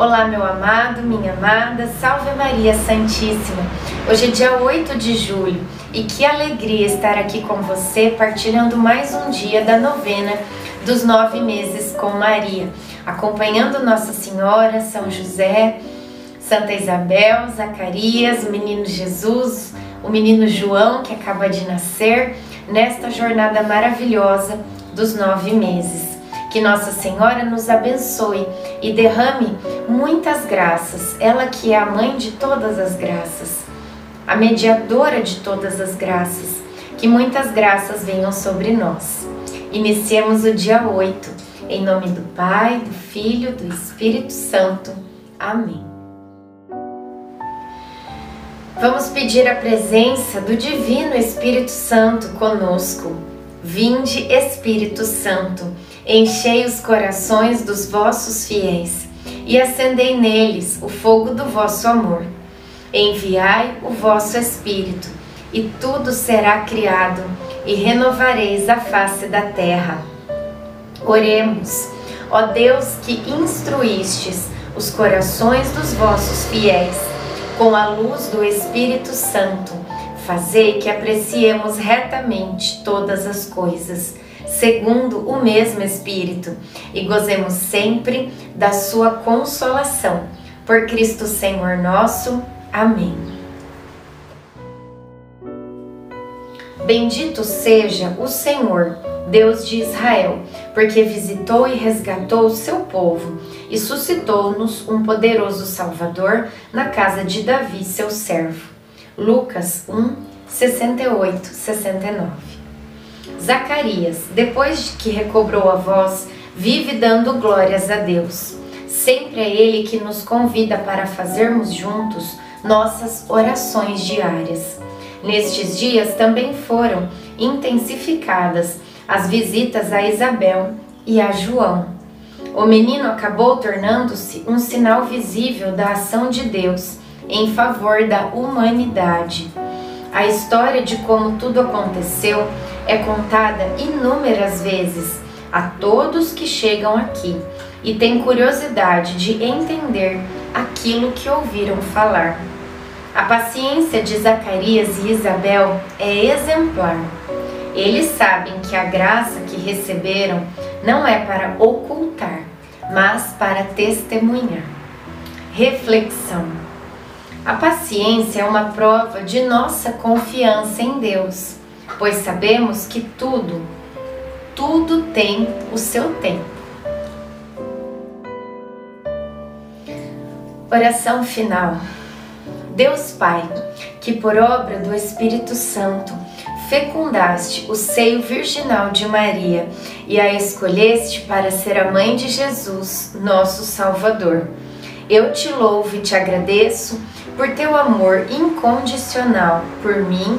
Olá, meu amado, minha amada, salve Maria Santíssima. Hoje é dia 8 de julho e que alegria estar aqui com você, partilhando mais um dia da novena dos nove meses com Maria, acompanhando Nossa Senhora, São José, Santa Isabel, Zacarias, o menino Jesus, o menino João que acaba de nascer, nesta jornada maravilhosa dos nove meses. Que Nossa Senhora nos abençoe e derrame muitas graças, ela que é a mãe de todas as graças, a mediadora de todas as graças. Que muitas graças venham sobre nós. Iniciemos o dia 8, em nome do Pai, do Filho, do Espírito Santo. Amém. Vamos pedir a presença do Divino Espírito Santo conosco. Vinde, Espírito Santo Enchei os corações dos vossos fiéis e acendei neles o fogo do vosso amor. Enviai o vosso Espírito, e tudo será criado, e renovareis a face da terra. Oremos, ó Deus que instruístes os corações dos vossos fiéis com a luz do Espírito Santo, fazei que apreciemos retamente todas as coisas segundo o mesmo Espírito, e gozemos sempre da sua consolação. Por Cristo Senhor nosso. Amém. Bendito seja o Senhor, Deus de Israel, porque visitou e resgatou o seu povo e suscitou-nos um poderoso Salvador na casa de Davi, seu servo. Lucas 1, 68, 69. Zacarias, depois que recobrou a voz, vive dando glórias a Deus. Sempre é Ele que nos convida para fazermos juntos nossas orações diárias. Nestes dias também foram intensificadas as visitas a Isabel e a João. O menino acabou tornando-se um sinal visível da ação de Deus em favor da humanidade. A história de como tudo aconteceu é contada inúmeras vezes a todos que chegam aqui e têm curiosidade de entender aquilo que ouviram falar. A paciência de Zacarias e Isabel é exemplar. Eles sabem que a graça que receberam não é para ocultar, mas para testemunhar. Reflexão. A paciência é uma prova de nossa confiança em Deus pois sabemos que tudo, tudo tem o seu tempo. Oração final. Deus Pai, que por obra do Espírito Santo fecundaste o seio virginal de Maria e a escolheste para ser a mãe de Jesus, nosso Salvador. Eu te louvo e te agradeço por teu amor incondicional por mim